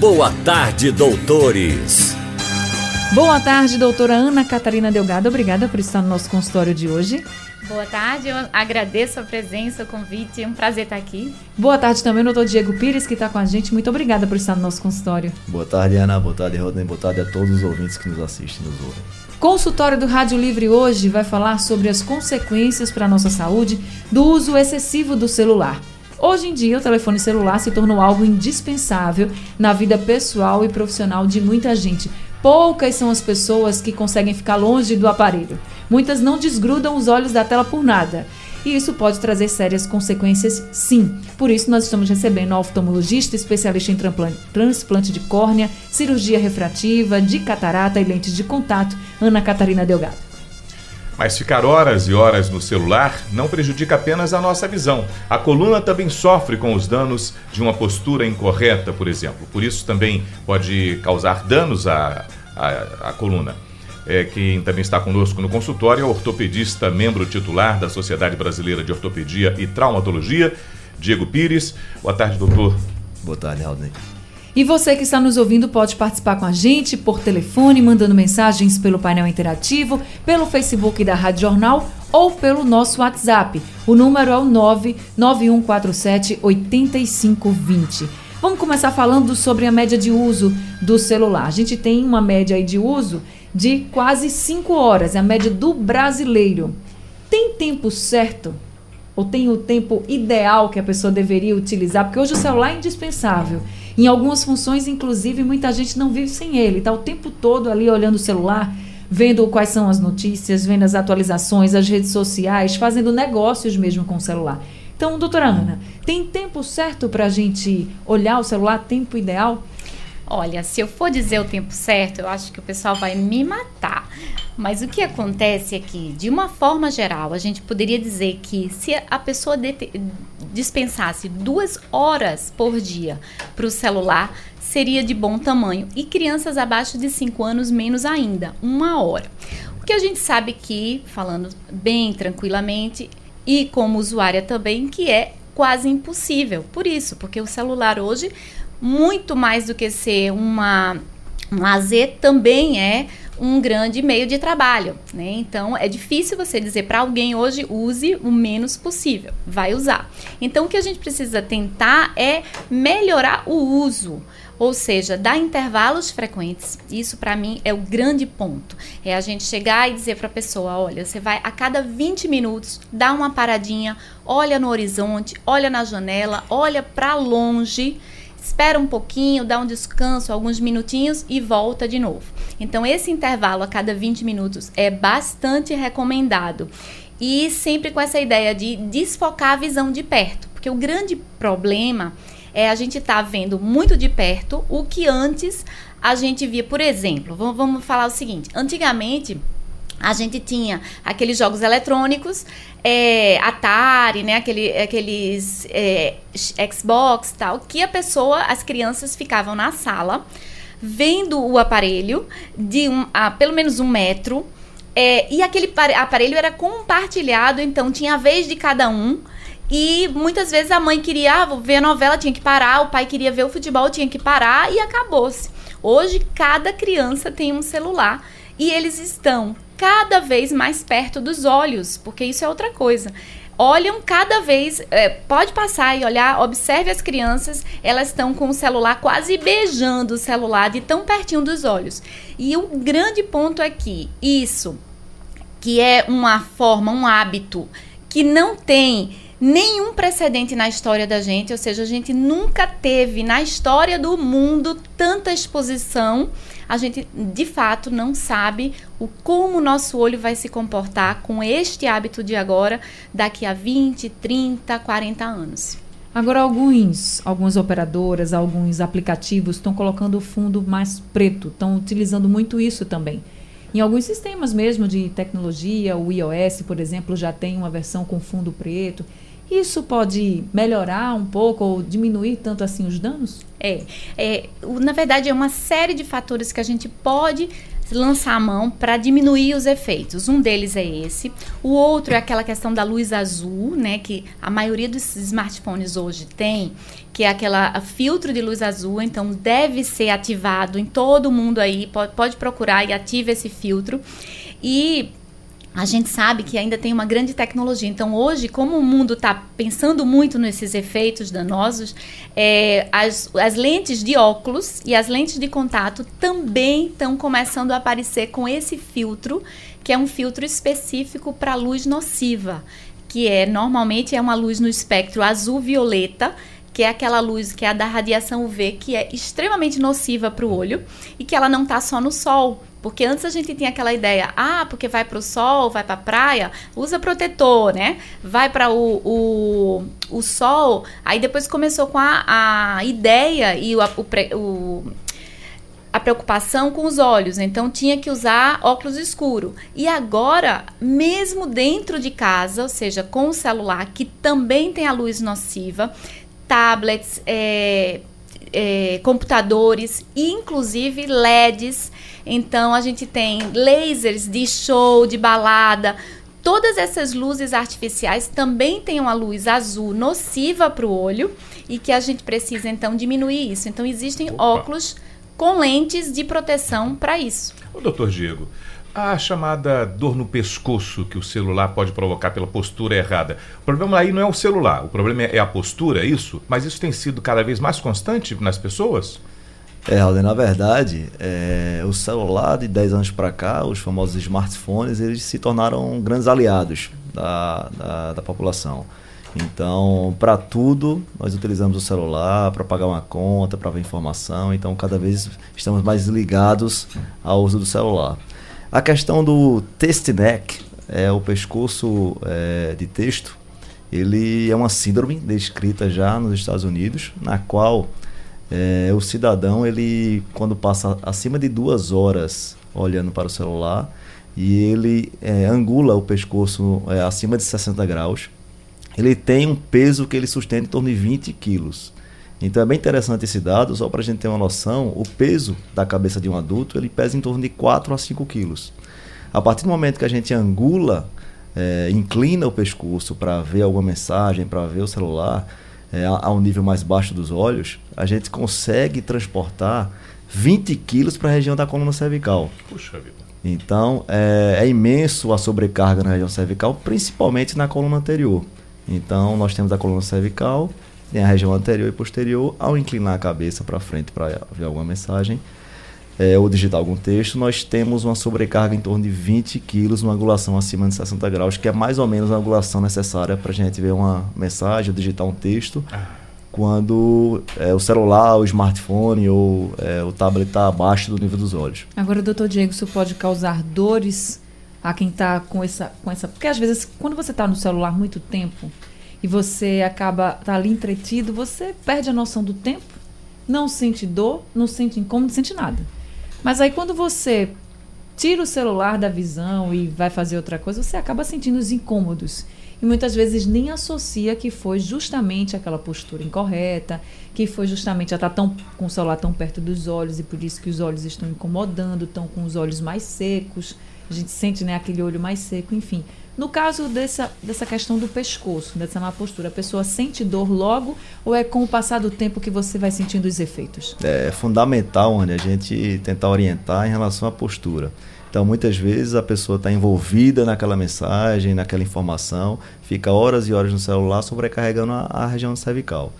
Boa tarde, doutores. Boa tarde, doutora Ana Catarina Delgado. Obrigada por estar no nosso consultório de hoje. Boa tarde, eu agradeço a presença, o convite, é um prazer estar aqui. Boa tarde também, doutor Diego Pires, que está com a gente. Muito obrigada por estar no nosso consultório. Boa tarde, Ana. Boa tarde, Rodney. Boa tarde a todos os ouvintes que nos assistem e nos ouvem. Consultório do Rádio Livre hoje vai falar sobre as consequências para a nossa saúde do uso excessivo do celular. Hoje em dia, o telefone celular se tornou algo indispensável na vida pessoal e profissional de muita gente. Poucas são as pessoas que conseguem ficar longe do aparelho. Muitas não desgrudam os olhos da tela por nada. E isso pode trazer sérias consequências, sim. Por isso, nós estamos recebendo a oftalmologista especialista em transplante de córnea, cirurgia refrativa, de catarata e lentes de contato, Ana Catarina Delgado. Mas ficar horas e horas no celular não prejudica apenas a nossa visão. A coluna também sofre com os danos de uma postura incorreta, por exemplo. Por isso também pode causar danos à, à, à coluna. É, quem também está conosco no consultório é o ortopedista, membro titular da Sociedade Brasileira de Ortopedia e Traumatologia, Diego Pires. Boa tarde, doutor. Boa tarde, Aldney. E você que está nos ouvindo pode participar com a gente por telefone, mandando mensagens pelo painel interativo, pelo Facebook da Rádio Jornal ou pelo nosso WhatsApp. O número é o 99147 8520. Vamos começar falando sobre a média de uso do celular. A gente tem uma média aí de uso de quase 5 horas, é a média do brasileiro. Tem tempo certo? Ou tem o tempo ideal que a pessoa deveria utilizar? Porque hoje o celular é indispensável. Em algumas funções, inclusive, muita gente não vive sem ele. Está o tempo todo ali olhando o celular, vendo quais são as notícias, vendo as atualizações, as redes sociais, fazendo negócios mesmo com o celular. Então, doutora Ana, tem tempo certo para a gente olhar o celular, tempo ideal? Olha, se eu for dizer o tempo certo, eu acho que o pessoal vai me matar. Mas o que acontece é que, de uma forma geral, a gente poderia dizer que se a pessoa dispensasse duas horas por dia para o celular, seria de bom tamanho. E crianças abaixo de 5 anos, menos ainda, uma hora. O que a gente sabe que, falando bem tranquilamente, e como usuária também, que é quase impossível. Por isso, porque o celular hoje muito mais do que ser uma, um lazer, também é um grande meio de trabalho, né? Então é difícil você dizer para alguém hoje use o menos possível, vai usar. Então o que a gente precisa tentar é melhorar o uso, ou seja, dar intervalos frequentes. Isso para mim é o grande ponto. É a gente chegar e dizer para a pessoa, olha, você vai a cada 20 minutos dar uma paradinha, olha no horizonte, olha na janela, olha para longe espera um pouquinho, dá um descanso, alguns minutinhos e volta de novo. Então, esse intervalo a cada 20 minutos é bastante recomendado. E sempre com essa ideia de desfocar a visão de perto, porque o grande problema é a gente estar tá vendo muito de perto o que antes a gente via, por exemplo, vamos, falar o seguinte: antigamente a gente tinha aqueles jogos eletrônicos, é, Atari, né, aquele, aqueles é, Xbox tal, que a pessoa, as crianças ficavam na sala vendo o aparelho de um, a pelo menos um metro. É, e aquele aparelho era compartilhado, então tinha a vez de cada um. E muitas vezes a mãe queria ah, ver a novela, tinha que parar, o pai queria ver o futebol, tinha que parar e acabou-se. Hoje, cada criança tem um celular e eles estão cada vez mais perto dos olhos, porque isso é outra coisa olham cada vez, é, pode passar e olhar, observe as crianças, elas estão com o celular quase beijando o celular de tão pertinho dos olhos. E o grande ponto é que isso, que é uma forma, um hábito que não tem nenhum precedente na história da gente, ou seja, a gente nunca teve na história do mundo tanta exposição a gente de fato não sabe o como o nosso olho vai se comportar com este hábito de agora daqui a 20, 30, 40 anos. Agora, alguns, algumas operadoras, alguns aplicativos estão colocando o fundo mais preto, estão utilizando muito isso também. Em alguns sistemas mesmo de tecnologia, o iOS, por exemplo, já tem uma versão com fundo preto. Isso pode melhorar um pouco ou diminuir tanto assim os danos? É, é na verdade é uma série de fatores que a gente pode lançar a mão para diminuir os efeitos. Um deles é esse. O outro é aquela questão da luz azul, né, que a maioria dos smartphones hoje tem, que é aquela filtro de luz azul, então deve ser ativado em todo mundo aí, pode, pode procurar e ative esse filtro. E a gente sabe que ainda tem uma grande tecnologia. Então, hoje, como o mundo está pensando muito nesses efeitos danosos, é, as, as lentes de óculos e as lentes de contato também estão começando a aparecer com esse filtro, que é um filtro específico para luz nociva, que é normalmente é uma luz no espectro azul-violeta que é aquela luz que é a da radiação UV, que é extremamente nociva para o olho e que ela não está só no sol. Porque antes a gente tinha aquela ideia, ah, porque vai para o sol, vai para a praia, usa protetor, né? Vai para o, o, o sol. Aí depois começou com a, a ideia e o, o, o a preocupação com os olhos, então tinha que usar óculos escuro. E agora, mesmo dentro de casa, ou seja, com o celular, que também tem a luz nociva, tablets, é, é, computadores, inclusive LEDs. Então a gente tem lasers de show, de balada. Todas essas luzes artificiais também têm uma luz azul nociva para o olho e que a gente precisa então diminuir isso. Então existem Opa. óculos com lentes de proteção para isso. O doutor Diego, a chamada dor no pescoço que o celular pode provocar pela postura errada. O problema aí não é o celular, o problema é a postura, é isso? Mas isso tem sido cada vez mais constante nas pessoas? É, Alden, na verdade, é, o celular de 10 anos para cá, os famosos smartphones, eles se tornaram grandes aliados da, da, da população. Então, para tudo, nós utilizamos o celular para pagar uma conta, para ver informação. Então, cada vez estamos mais ligados ao uso do celular. A questão do test neck, é o pescoço é, de texto, ele é uma síndrome descrita já nos Estados Unidos, na qual é, o cidadão, ele quando passa acima de duas horas olhando para o celular e ele é, angula o pescoço é, acima de 60 graus, ele tem um peso que ele sustenta em torno de 20 quilos. Então é bem interessante esse dado, só para a gente ter uma noção, o peso da cabeça de um adulto ele pesa em torno de 4 a 5 quilos. A partir do momento que a gente angula, é, inclina o pescoço para ver alguma mensagem, para ver o celular, é, a, um nível mais baixo dos olhos, a gente consegue transportar 20 quilos para a região da coluna cervical. Puxa vida. Então é, é imenso a sobrecarga na região cervical, principalmente na coluna anterior. Então nós temos a coluna cervical, tem a região anterior e posterior. Ao inclinar a cabeça para frente para ver alguma mensagem é, ou digitar algum texto, nós temos uma sobrecarga em torno de 20 quilos numa angulação acima de 60 graus, que é mais ou menos a angulação necessária para a gente ver uma mensagem ou digitar um texto. Quando é, o celular, o smartphone ou é, o tablet está abaixo do nível dos olhos. Agora, doutor Diego, isso pode causar dores a quem está com essa, com essa. Porque às vezes, quando você está no celular muito tempo, e você acaba tá ali entretido, você perde a noção do tempo, não sente dor, não sente incômodo, não sente nada. Mas aí quando você tira o celular da visão e vai fazer outra coisa, você acaba sentindo os incômodos. E muitas vezes nem associa que foi justamente aquela postura incorreta, que foi justamente estar tão com o celular tão perto dos olhos e por isso que os olhos estão incomodando, estão com os olhos mais secos. A gente sente né, aquele olho mais seco, enfim. No caso dessa, dessa questão do pescoço, dessa má postura, a pessoa sente dor logo ou é com o passar do tempo que você vai sentindo os efeitos? É fundamental, onde a gente tentar orientar em relação à postura. Então, muitas vezes a pessoa está envolvida naquela mensagem, naquela informação, fica horas e horas no celular sobrecarregando a, a região cervical.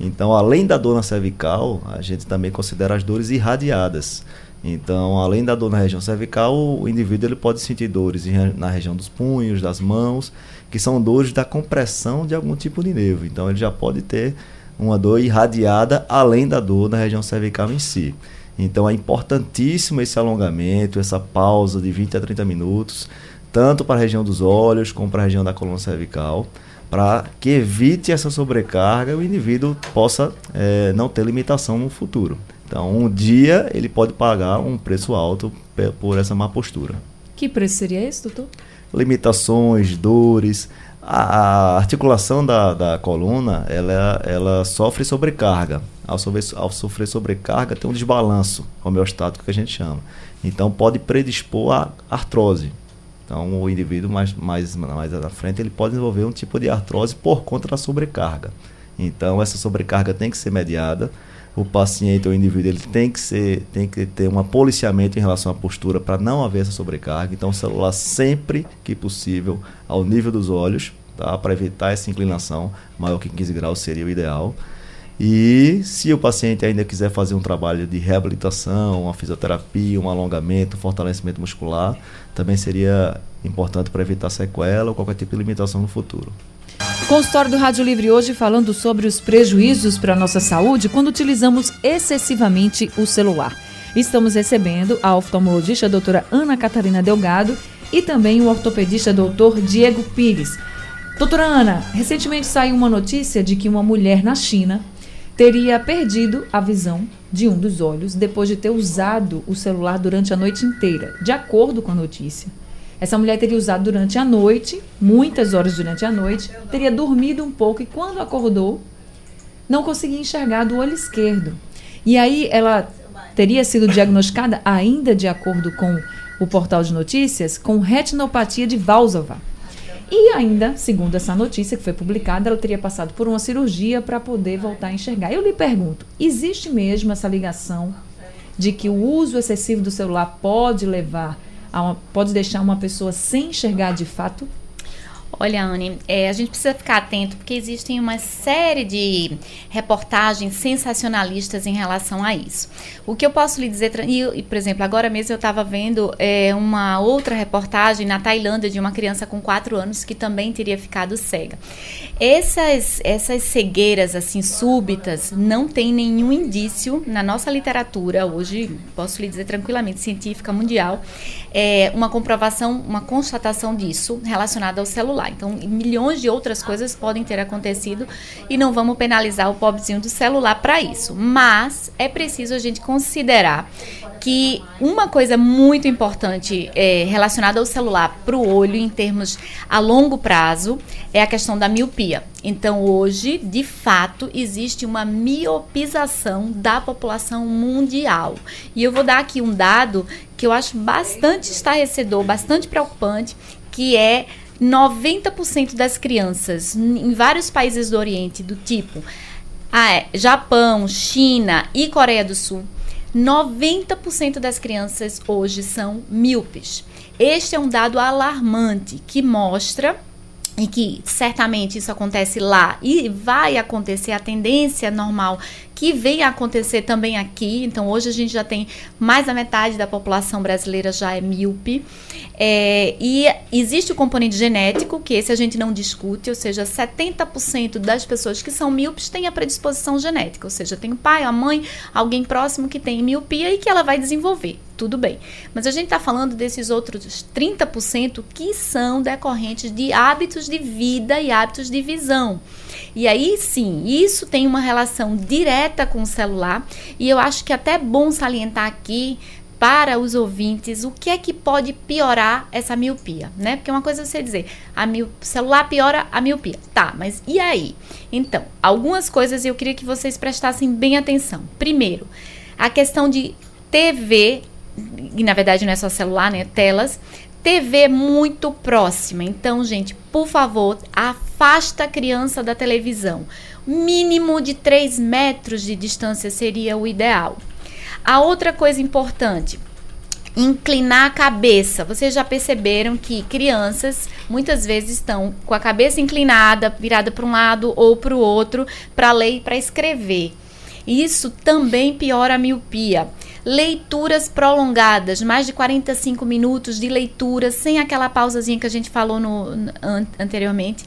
Então, além da dor na cervical, a gente também considera as dores irradiadas. Então, além da dor na região cervical, o indivíduo ele pode sentir dores na região dos punhos, das mãos, que são dores da compressão de algum tipo de nervo. Então, ele já pode ter uma dor irradiada além da dor na região cervical em si. Então, é importantíssimo esse alongamento, essa pausa de 20 a 30 minutos, tanto para a região dos olhos como para a região da coluna cervical, para que evite essa sobrecarga e o indivíduo possa é, não ter limitação no futuro. Então, um dia ele pode pagar um preço alto por essa má postura. Que preço seria esse, doutor? Limitações, dores. A, a articulação da, da coluna ela, ela sofre sobrecarga. Ao sofrer, ao sofrer sobrecarga, tem um desbalanço homeostático que a gente chama. Então, pode predispor a artrose. Então, o indivíduo mais, mais, mais à frente ele pode desenvolver um tipo de artrose por conta da sobrecarga. Então, essa sobrecarga tem que ser mediada. O paciente ou o indivíduo ele tem que ser, tem que ter um policiamento em relação à postura para não haver essa sobrecarga. Então, o celular sempre que possível ao nível dos olhos, tá? Para evitar essa inclinação maior que 15 graus seria o ideal. E se o paciente ainda quiser fazer um trabalho de reabilitação, uma fisioterapia, um alongamento, um fortalecimento muscular, também seria importante para evitar sequela ou qualquer tipo de limitação no futuro. Consultório do Rádio Livre hoje falando sobre os prejuízos para a nossa saúde quando utilizamos excessivamente o celular. Estamos recebendo a oftalmologista doutora Ana Catarina Delgado e também o ortopedista doutor Diego Pires. Doutora Ana, recentemente saiu uma notícia de que uma mulher na China teria perdido a visão de um dos olhos depois de ter usado o celular durante a noite inteira, de acordo com a notícia. Essa mulher teria usado durante a noite, muitas horas durante a noite, teria dormido um pouco e quando acordou, não conseguia enxergar do olho esquerdo. E aí ela teria sido diagnosticada, ainda de acordo com o portal de notícias, com retinopatia de Valsova. E ainda, segundo essa notícia que foi publicada, ela teria passado por uma cirurgia para poder voltar a enxergar. Eu lhe pergunto: existe mesmo essa ligação de que o uso excessivo do celular pode levar uma, pode deixar uma pessoa sem enxergar de fato? Olha, Anne, é, a gente precisa ficar atento porque existem uma série de reportagens sensacionalistas em relação a isso. O que eu posso lhe dizer, e, por exemplo, agora mesmo eu estava vendo é, uma outra reportagem na Tailândia de uma criança com 4 anos que também teria ficado cega. Essas, essas cegueiras assim súbitas não tem nenhum indício na nossa literatura hoje, posso lhe dizer tranquilamente, científica mundial, é, uma comprovação, uma constatação disso relacionada ao celular. Então, milhões de outras coisas podem ter acontecido e não vamos penalizar o pobrezinho do celular para isso. Mas é preciso a gente considerar que uma coisa muito importante é, relacionada ao celular para o olho em termos a longo prazo é a questão da miopia. Então hoje, de fato, existe uma miopização da população mundial. E eu vou dar aqui um dado que eu acho bastante estarrecedor, bastante preocupante, que é 90% das crianças em vários países do Oriente, do tipo ah, é, Japão, China e Coreia do Sul, 90% das crianças hoje são míopes. Este é um dado alarmante que mostra e que certamente isso acontece lá e vai acontecer a tendência normal que vem a acontecer também aqui. Então, hoje a gente já tem mais da metade da população brasileira já é míope. É, e existe o componente genético, que esse a gente não discute, ou seja, 70% das pessoas que são míopes têm a predisposição genética, ou seja, tem o pai, a mãe, alguém próximo que tem miopia e que ela vai desenvolver. Tudo bem. Mas a gente está falando desses outros 30% que são decorrentes de hábitos de vida e hábitos de visão. E aí sim, isso tem uma relação direta com o celular, e eu acho que é até bom salientar aqui para os ouvintes o que é que pode piorar essa miopia, né? Porque uma coisa é você dizer, a celular piora a miopia. Tá, mas e aí? Então, algumas coisas eu queria que vocês prestassem bem atenção. Primeiro, a questão de TV, e na verdade não é só celular, né? Telas, TV muito próxima. Então, gente, por favor, afasta a criança da televisão. Mínimo de 3 metros de distância seria o ideal. A outra coisa importante, inclinar a cabeça. Vocês já perceberam que crianças muitas vezes estão com a cabeça inclinada, virada para um lado ou para o outro, para ler e para escrever. Isso também piora a miopia. Leituras prolongadas, mais de 45 minutos de leitura, sem aquela pausazinha que a gente falou no, an, anteriormente.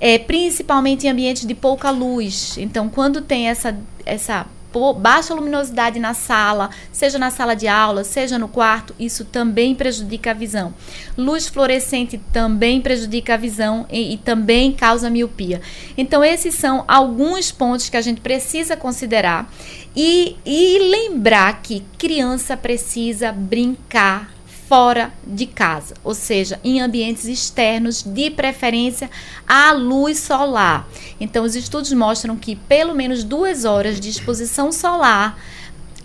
É, principalmente em ambientes de pouca luz. Então, quando tem essa, essa baixa luminosidade na sala, seja na sala de aula, seja no quarto, isso também prejudica a visão. Luz fluorescente também prejudica a visão e, e também causa miopia. Então, esses são alguns pontos que a gente precisa considerar e, e lembrar que criança precisa brincar fora de casa, ou seja, em ambientes externos, de preferência à luz solar. Então, os estudos mostram que pelo menos duas horas de exposição solar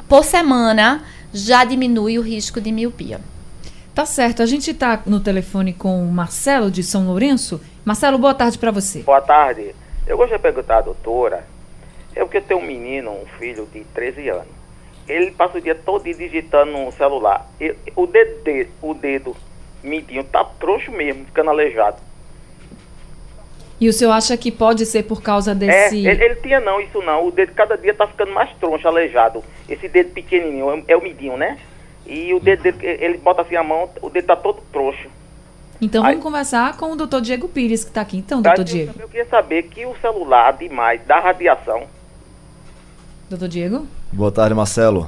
por semana já diminui o risco de miopia. Tá certo. A gente está no telefone com o Marcelo de São Lourenço. Marcelo, boa tarde para você. Boa tarde. Eu gostaria de perguntar à doutora, é porque eu tenho um menino, um filho de 13 anos ele passa o dia todo digitando no celular. O dedo, o dedo mindinho tá troncho mesmo, ficando aleijado. E o senhor acha que pode ser por causa desse. É, ele, ele tinha não, isso não. O dedo cada dia tá ficando mais troncho, aleijado. Esse dedo pequenininho, é, é o midinho, né? E o dedo dele, ele bota assim a mão, o dedo tá todo troncho. Então vamos Aí, conversar com o doutor Diego Pires, que está aqui. Então, doutor Diego. Eu queria saber que o celular demais dá radiação. Doutor Diego? Boa tarde, Marcelo.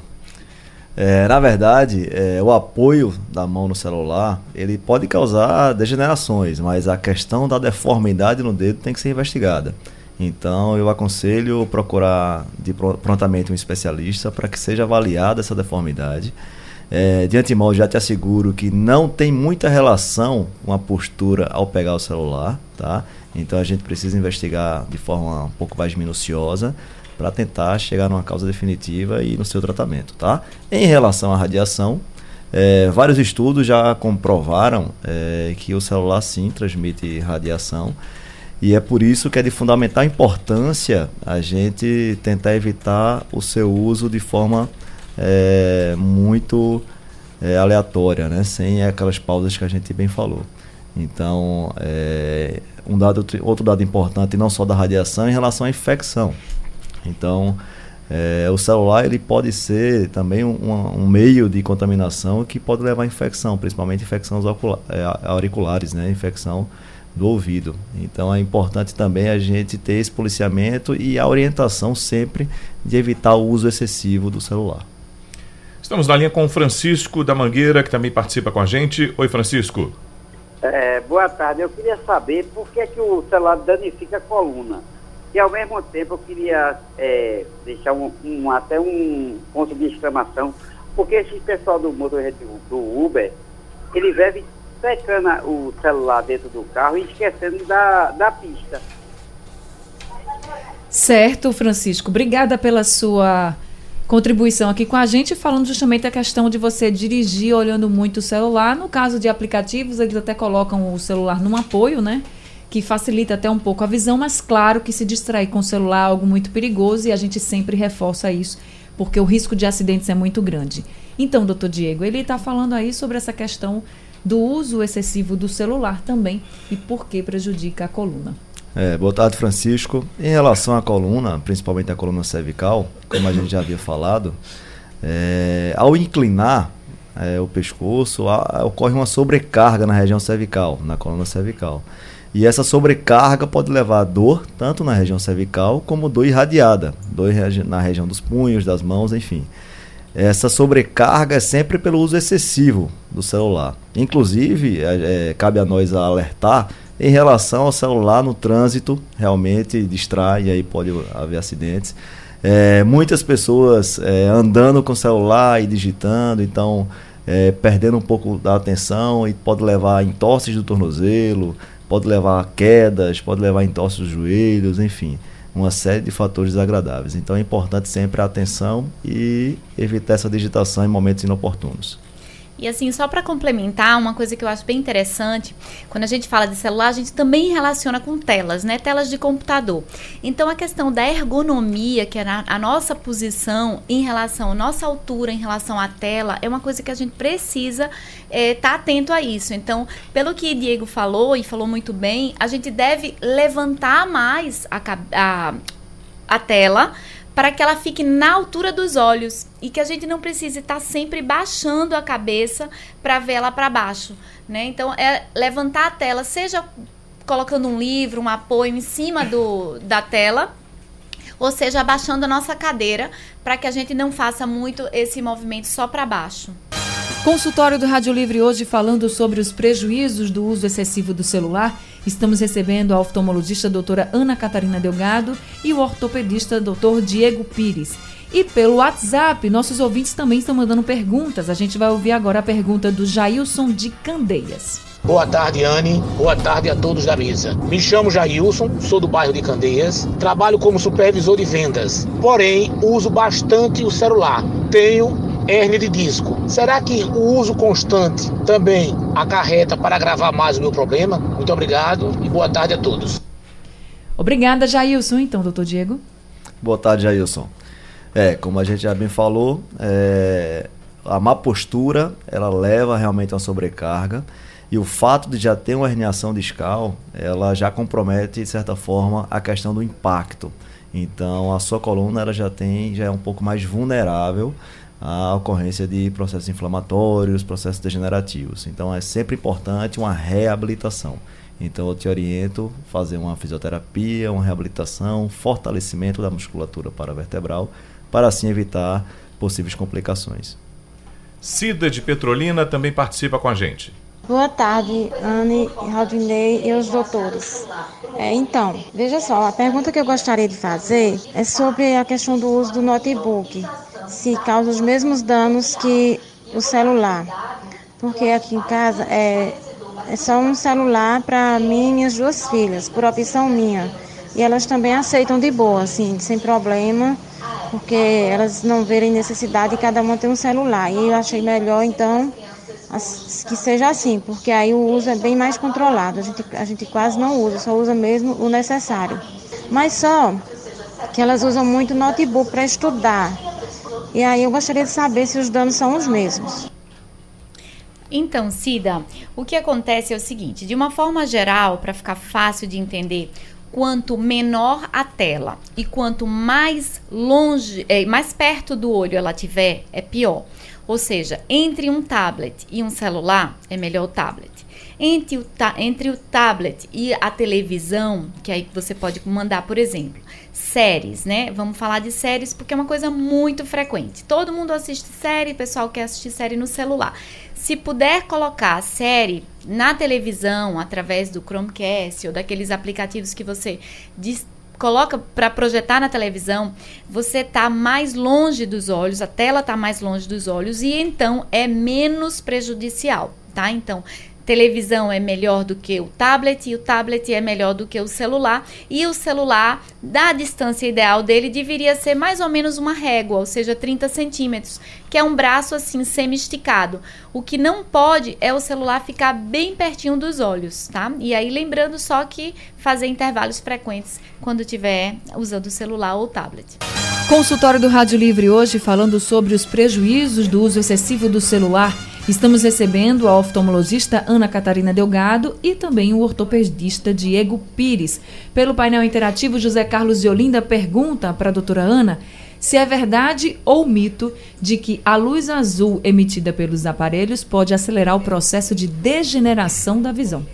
É, na verdade, é, o apoio da mão no celular ele pode causar degenerações, mas a questão da deformidade no dedo tem que ser investigada. Então, eu aconselho procurar de prontamente um especialista para que seja avaliada essa deformidade. É, de antemão, já te asseguro que não tem muita relação com a postura ao pegar o celular, tá? Então, a gente precisa investigar de forma um pouco mais minuciosa para tentar chegar numa causa definitiva e no seu tratamento, tá? Em relação à radiação, é, vários estudos já comprovaram é, que o celular sim transmite radiação e é por isso que é de fundamental importância a gente tentar evitar o seu uso de forma é, muito é, aleatória, né? sem aquelas pausas que a gente bem falou. Então, é, um dado, outro dado importante, não só da radiação, em relação à infecção. Então, é, o celular ele pode ser também um, um, meio de contaminação que pode levar a infecção, principalmente infecções é, auriculares, né? infecção do ouvido. Então é importante também a gente ter esse policiamento e a orientação sempre de evitar o uso excessivo do celular. Estamos na linha com o Francisco da Mangueira, que também participa com a gente. Oi, Francisco. É, boa tarde. Eu queria saber por que, que o celular danifica a coluna. E ao mesmo tempo eu queria é, deixar um, um, até um ponto de exclamação, porque esse pessoal do motor do Uber, ele vive secando o celular dentro do carro e esquecendo da, da pista. Certo, Francisco. Obrigada pela sua contribuição aqui com a gente, falando justamente a questão de você dirigir olhando muito o celular. No caso de aplicativos, eles até colocam o celular num apoio, né? Que facilita até um pouco a visão, mas claro que se distrair com o celular é algo muito perigoso e a gente sempre reforça isso, porque o risco de acidentes é muito grande. Então, doutor Diego, ele está falando aí sobre essa questão do uso excessivo do celular também e por que prejudica a coluna. É, boa tarde, Francisco. Em relação à coluna, principalmente a coluna cervical, como a gente já havia falado, é, ao inclinar é, o pescoço, há, ocorre uma sobrecarga na região cervical, na coluna cervical. E essa sobrecarga pode levar a dor tanto na região cervical como dor irradiada, dor na região dos punhos, das mãos, enfim. Essa sobrecarga é sempre pelo uso excessivo do celular. Inclusive, é, é, cabe a nós alertar em relação ao celular no trânsito, realmente distrai e aí pode haver acidentes. É, muitas pessoas é, andando com o celular e digitando, então é, perdendo um pouco da atenção e pode levar a entorses do tornozelo, pode levar a quedas, pode levar a entorse dos joelhos, enfim, uma série de fatores desagradáveis. Então é importante sempre a atenção e evitar essa digitação em momentos inoportunos. E assim, só para complementar, uma coisa que eu acho bem interessante, quando a gente fala de celular, a gente também relaciona com telas, né? Telas de computador. Então, a questão da ergonomia, que é a, nossa posição em relação, a nossa altura em relação à tela, é uma coisa que a gente precisa estar é, tá atento a isso. Então, pelo que Diego falou, e falou muito bem, a gente deve levantar mais a, a, a tela para que ela fique na altura dos olhos e que a gente não precise estar tá sempre baixando a cabeça para ver ela para baixo, né? Então é levantar a tela, seja colocando um livro, um apoio em cima do, da tela, ou seja, abaixando a nossa cadeira para que a gente não faça muito esse movimento só para baixo. Consultório do Rádio Livre hoje falando sobre os prejuízos do uso excessivo do celular. Estamos recebendo a oftalmologista doutora Ana Catarina Delgado e o ortopedista doutor Diego Pires. E pelo WhatsApp, nossos ouvintes também estão mandando perguntas. A gente vai ouvir agora a pergunta do Jailson de Candeias. Boa tarde, Anne. Boa tarde a todos da mesa. Me chamo Jailson, sou do bairro de Candeias, trabalho como supervisor de vendas, porém uso bastante o celular. Tenho hérnia de disco. Será que o uso constante também acarreta para agravar mais o meu problema? Muito obrigado e boa tarde a todos. Obrigada, Jailson. Então, doutor Diego. Boa tarde, Jailson. É, como a gente já bem falou, é, a má postura ela leva realmente a uma sobrecarga e o fato de já ter uma herniação discal, ela já compromete de certa forma a questão do impacto. Então a sua coluna ela já tem já é um pouco mais vulnerável a ocorrência de processos inflamatórios, processos degenerativos. Então é sempre importante uma reabilitação. Então eu te oriento a fazer uma fisioterapia, uma reabilitação, fortalecimento da musculatura paravertebral, para assim evitar possíveis complicações. Cida de Petrolina também participa com a gente. Boa tarde, Anne, Raudinei e os doutores. É, então, veja só, a pergunta que eu gostaria de fazer é sobre a questão do uso do notebook se causa os mesmos danos que o celular. Porque aqui em casa é, é só um celular para mim e minhas duas filhas, por opção minha. E elas também aceitam de boa, assim, sem problema, porque elas não verem necessidade de cada uma ter um celular. E eu achei melhor, então, que seja assim, porque aí o uso é bem mais controlado. A gente, a gente quase não usa, só usa mesmo o necessário. Mas só que elas usam muito notebook para estudar. E aí eu gostaria de saber se os danos são os mesmos. Então, Cida, o que acontece é o seguinte: de uma forma geral, para ficar fácil de entender, quanto menor a tela e quanto mais longe, é, mais perto do olho ela tiver, é pior. Ou seja, entre um tablet e um celular, é melhor o tablet. Entre o, entre o tablet e a televisão, que aí você pode mandar, por exemplo, séries, né? Vamos falar de séries porque é uma coisa muito frequente. Todo mundo assiste série, pessoal quer assistir série no celular. Se puder colocar a série na televisão através do Chromecast ou daqueles aplicativos que você coloca para projetar na televisão, você tá mais longe dos olhos, a tela tá mais longe dos olhos e então é menos prejudicial, tá? Então, televisão é melhor do que o tablet e o tablet é melhor do que o celular e o celular da distância ideal dele deveria ser mais ou menos uma régua, ou seja, 30 centímetros, que é um braço assim semi-esticado. O que não pode é o celular ficar bem pertinho dos olhos, tá? E aí lembrando só que fazer intervalos frequentes quando estiver usando o celular ou o tablet. Consultório do Rádio Livre hoje falando sobre os prejuízos do uso excessivo do celular Estamos recebendo a oftalmologista Ana Catarina Delgado e também o ortopedista Diego Pires. Pelo painel interativo, José Carlos de Olinda pergunta para a doutora Ana se é verdade ou mito de que a luz azul emitida pelos aparelhos pode acelerar o processo de degeneração da visão.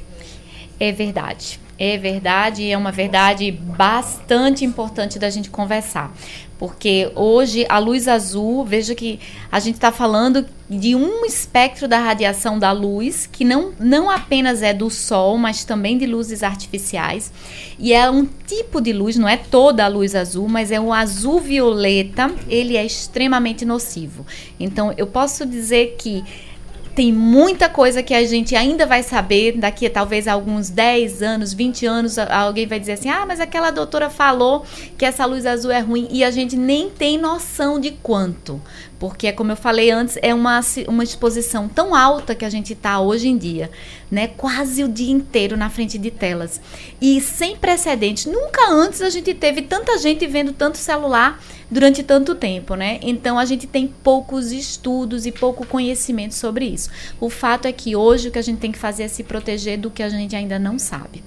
É verdade. É verdade é uma verdade bastante importante da gente conversar. Porque hoje a luz azul, veja que a gente está falando de um espectro da radiação da luz, que não, não apenas é do sol, mas também de luzes artificiais. E é um tipo de luz, não é toda a luz azul, mas é o azul violeta, ele é extremamente nocivo. Então eu posso dizer que tem muita coisa que a gente ainda vai saber daqui a talvez alguns 10 anos, 20 anos, alguém vai dizer assim: "Ah, mas aquela doutora falou que essa luz azul é ruim" e a gente nem tem noção de quanto. Porque, como eu falei antes, é uma, uma exposição tão alta que a gente está hoje em dia, né? Quase o dia inteiro na frente de telas. E sem precedentes. Nunca antes a gente teve tanta gente vendo tanto celular durante tanto tempo, né? Então a gente tem poucos estudos e pouco conhecimento sobre isso. O fato é que hoje o que a gente tem que fazer é se proteger do que a gente ainda não sabe.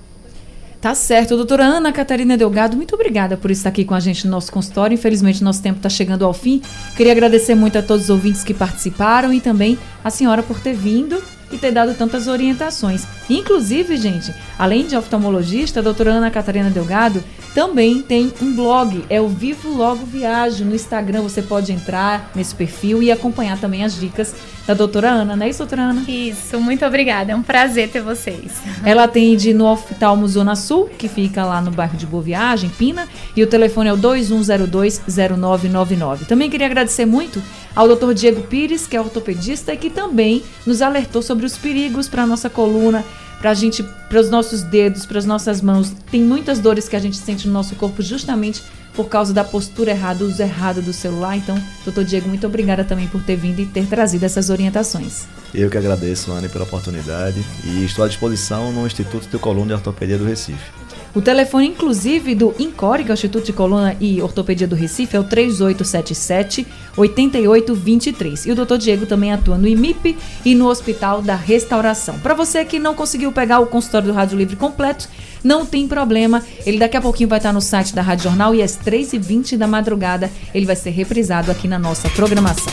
Tá certo. Doutora Ana Catarina Delgado, muito obrigada por estar aqui com a gente no nosso consultório. Infelizmente, nosso tempo está chegando ao fim. Queria agradecer muito a todos os ouvintes que participaram e também a senhora por ter vindo e ter dado tantas orientações. Inclusive, gente, além de oftalmologista, a doutora Ana Catarina Delgado também tem um blog, é o Vivo Logo Viagem. No Instagram você pode entrar nesse perfil e acompanhar também as dicas da doutora Ana, não é isso, doutora Ana? Isso, muito obrigada. É um prazer ter vocês. Ela atende no Oftalmo Zona Sul, que fica lá no bairro de Boa Viagem, Pina, e o telefone é o 2102-0999. Também queria agradecer muito ao doutor Diego Pires, que é ortopedista e que também nos alertou sobre os perigos para a nossa coluna, para a gente, para os nossos dedos, para as nossas mãos. Tem muitas dores que a gente sente no nosso corpo justamente por causa da postura errada, uso errado do celular. Então, doutor Diego, muito obrigada também por ter vindo e ter trazido essas orientações. Eu que agradeço, Anne, pela oportunidade e estou à disposição no Instituto de Coluna e Ortopedia do Recife. O telefone, inclusive, do INCORE, que é o Instituto de Coluna e Ortopedia do Recife, é o 3877-8823. E o doutor Diego também atua no IMIP e no Hospital da Restauração. Para você que não conseguiu pegar o consultório do Rádio Livre completo, não tem problema. Ele daqui a pouquinho vai estar no site da Rádio Jornal e às 3h20 da madrugada ele vai ser reprisado aqui na nossa programação.